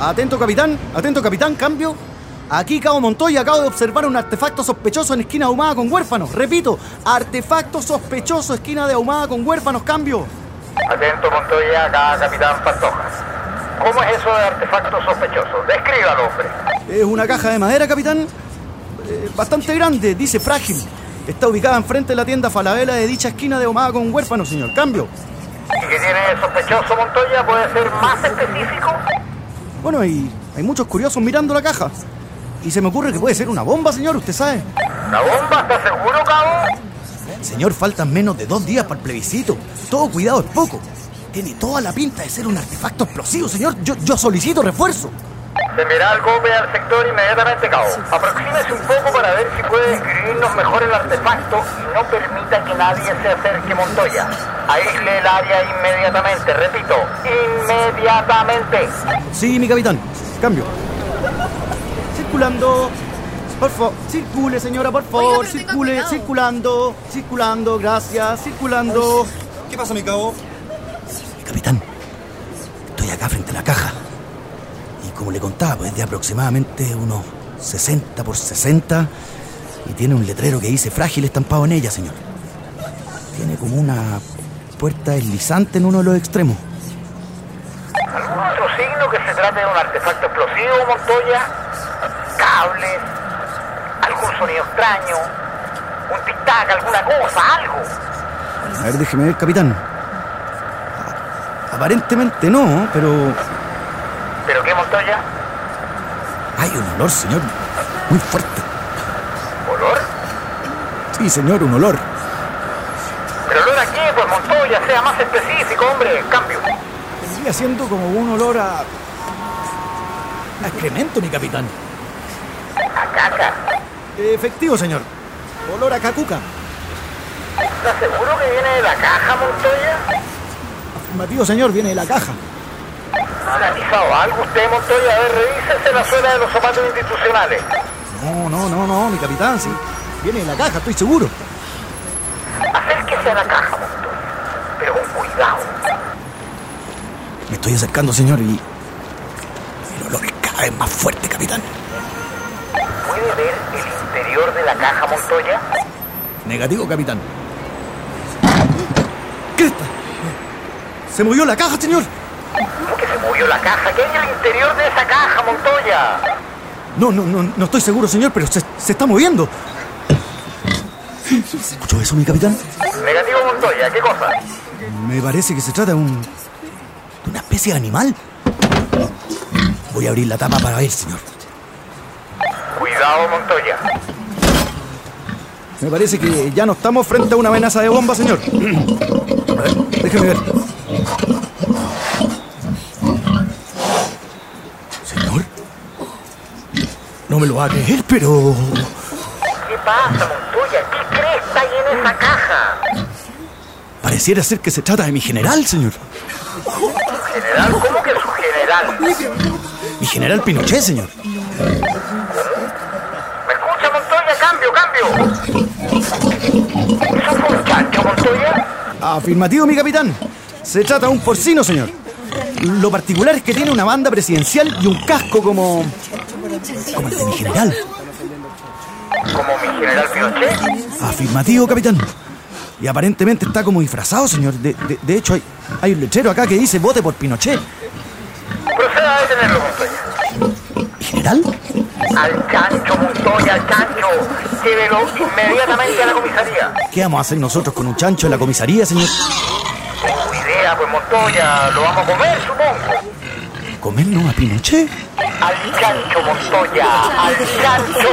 Atento capitán, atento capitán, cambio. Aquí Cabo Montoya acabo de observar un artefacto sospechoso en esquina ahumada con huérfanos. Repito, artefacto sospechoso esquina de ahumada con huérfanos, cambio. Atento Montoya, acá capitán Pantoja. ¿Cómo es eso de artefacto sospechoso? Descríbalo, hombre. Es una caja de madera, capitán. Eh, bastante grande, dice frágil. Está ubicada enfrente de la tienda Falabella de dicha esquina de ahumada con huérfanos, señor. Cambio. ¿Y qué tiene sospechoso Montoya? ¿Puede ser más específico? Bueno, y hay muchos curiosos mirando la caja. Y se me ocurre que puede ser una bomba, señor, usted sabe. ¿La bomba? ¿Estás seguro, cabo? Señor, faltan menos de dos días para el plebiscito. Todo cuidado es poco. Tiene toda la pinta de ser un artefacto explosivo, señor. Yo, yo solicito refuerzo. Se enviará el golpe al sector inmediatamente, cabo. Aproxímese un poco para ver si puede describirnos mejor el artefacto y no permita que nadie se acerque Montoya. Aísle el área inmediatamente, repito, inmediatamente. Sí, mi capitán. Cambio. Circulando. Por favor, circule, señora, por favor. Oiga, circule, circulando. Circulando, gracias. Circulando. ¿Qué pasa, mi cabo? Capitán, estoy acá frente a la caja. Y como le contaba, pues es de aproximadamente unos 60 por 60 y tiene un letrero que dice frágil estampado en ella, señor. Tiene como una puerta deslizante en uno de los extremos. ¿Algún otro signo que se trate de un artefacto explosivo, Montoya? ¿Cables? ¿Algún sonido extraño? ¿Un tic-tac? ¿Alguna cosa? ¿Algo? A ver, déjeme ver, capitán. Aparentemente no, pero ¿Pero qué, Montoya? hay un olor, señor, muy fuerte. ¿Olor? Sí, señor, un olor. ¿Pero olor a qué? Montoya, sea más específico, hombre. Cambio. Sigue siendo como un olor a... a excremento, mi capitán. A caca. Efectivo, señor. Olor a cacuca. ¿Estás seguro que viene de la caja, Montoya? Afirmativo, señor, viene de la caja. ¿Ha analizado algo usted, Montoya? A ver, revísese la suela de los zapatos institucionales. No, no, no, no, mi capitán, sí. Viene de la caja, estoy seguro. Acérquese a la caja. Pero con cuidado. Me estoy acercando, señor, y... El olor es cada vez más fuerte, capitán. ¿Puede ver el interior de la caja, Montoya? Negativo, capitán. ¿Qué está? Se movió la caja, señor. ¿Cómo que se movió la caja? ¿Qué hay en el interior de esa caja, Montoya? No, no, no, no estoy seguro, señor, pero se, se está moviendo. ¿Escuchó eso, mi capitán? Negativo, Montoya. ¿Qué cosa? Me parece que se trata de un. de una especie de animal. Voy a abrir la tapa para ver, señor. Cuidado, Montoya. Me parece que ya no estamos frente a una amenaza de bomba, señor. A ver, déjeme ver. Señor. No me lo va a creer, pero. ¿Qué pasa, Montoya? ¿Qué cresta hay en esa caja? Pareciera ser que se trata de mi general, señor. ¿General? ¿Cómo que su general? Mi general Pinochet, señor. ¿Me escucha, Montoya? ¡Cambio, cambio! ¿Eso fue un chancho, Montoya? Afirmativo, mi capitán. Se trata de un porcino, señor. Lo particular es que tiene una banda presidencial y un casco como. como el de mi general. ¿Como mi general Pinochet? Afirmativo, capitán. Y aparentemente está como disfrazado, señor. De, de- de hecho, hay, hay un lechero acá que dice vote por Pinochet. Proceda a detenerlo, Montoya. ¿Mi general? Al chancho, Montoya, al chancho. Llévelo inmediatamente a la comisaría. ¿Qué vamos a hacer nosotros con un chancho en la comisaría, señor? Tengo idea, pues Montoya. Lo vamos a comer, supongo. ¿Comernos a Pinochet? Al chancho, Montoya. Al chancho.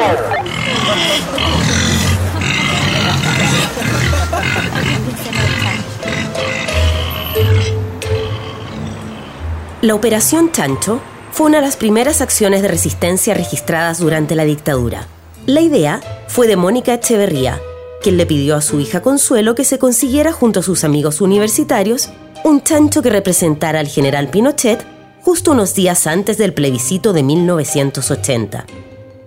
La operación Chancho fue una de las primeras acciones de resistencia registradas durante la dictadura. La idea fue de Mónica Echeverría, quien le pidió a su hija Consuelo que se consiguiera junto a sus amigos universitarios un chancho que representara al general Pinochet justo unos días antes del plebiscito de 1980.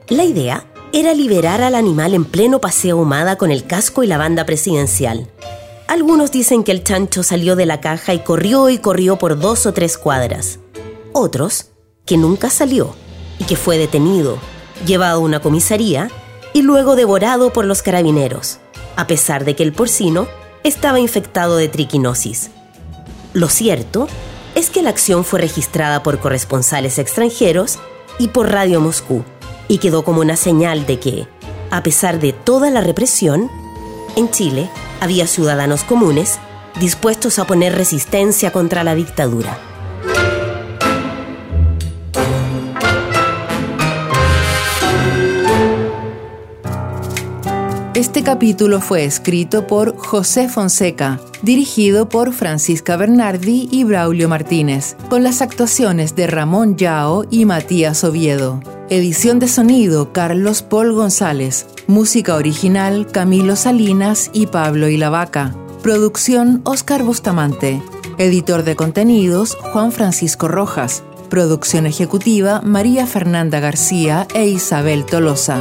La idea era liberar al animal en pleno paseo humada con el casco y la banda presidencial. Algunos dicen que el chancho salió de la caja y corrió y corrió por dos o tres cuadras. Otros, que nunca salió y que fue detenido, llevado a una comisaría y luego devorado por los carabineros, a pesar de que el porcino estaba infectado de triquinosis. Lo cierto es que la acción fue registrada por corresponsales extranjeros y por Radio Moscú, y quedó como una señal de que, a pesar de toda la represión, en Chile había ciudadanos comunes dispuestos a poner resistencia contra la dictadura. Este capítulo fue escrito por José Fonseca, dirigido por Francisca Bernardi y Braulio Martínez, con las actuaciones de Ramón Yao y Matías Oviedo. Edición de sonido Carlos Paul González. Música original Camilo Salinas y Pablo Ilavaca. Producción Oscar Bustamante. Editor de contenidos Juan Francisco Rojas. Producción ejecutiva María Fernanda García e Isabel Tolosa.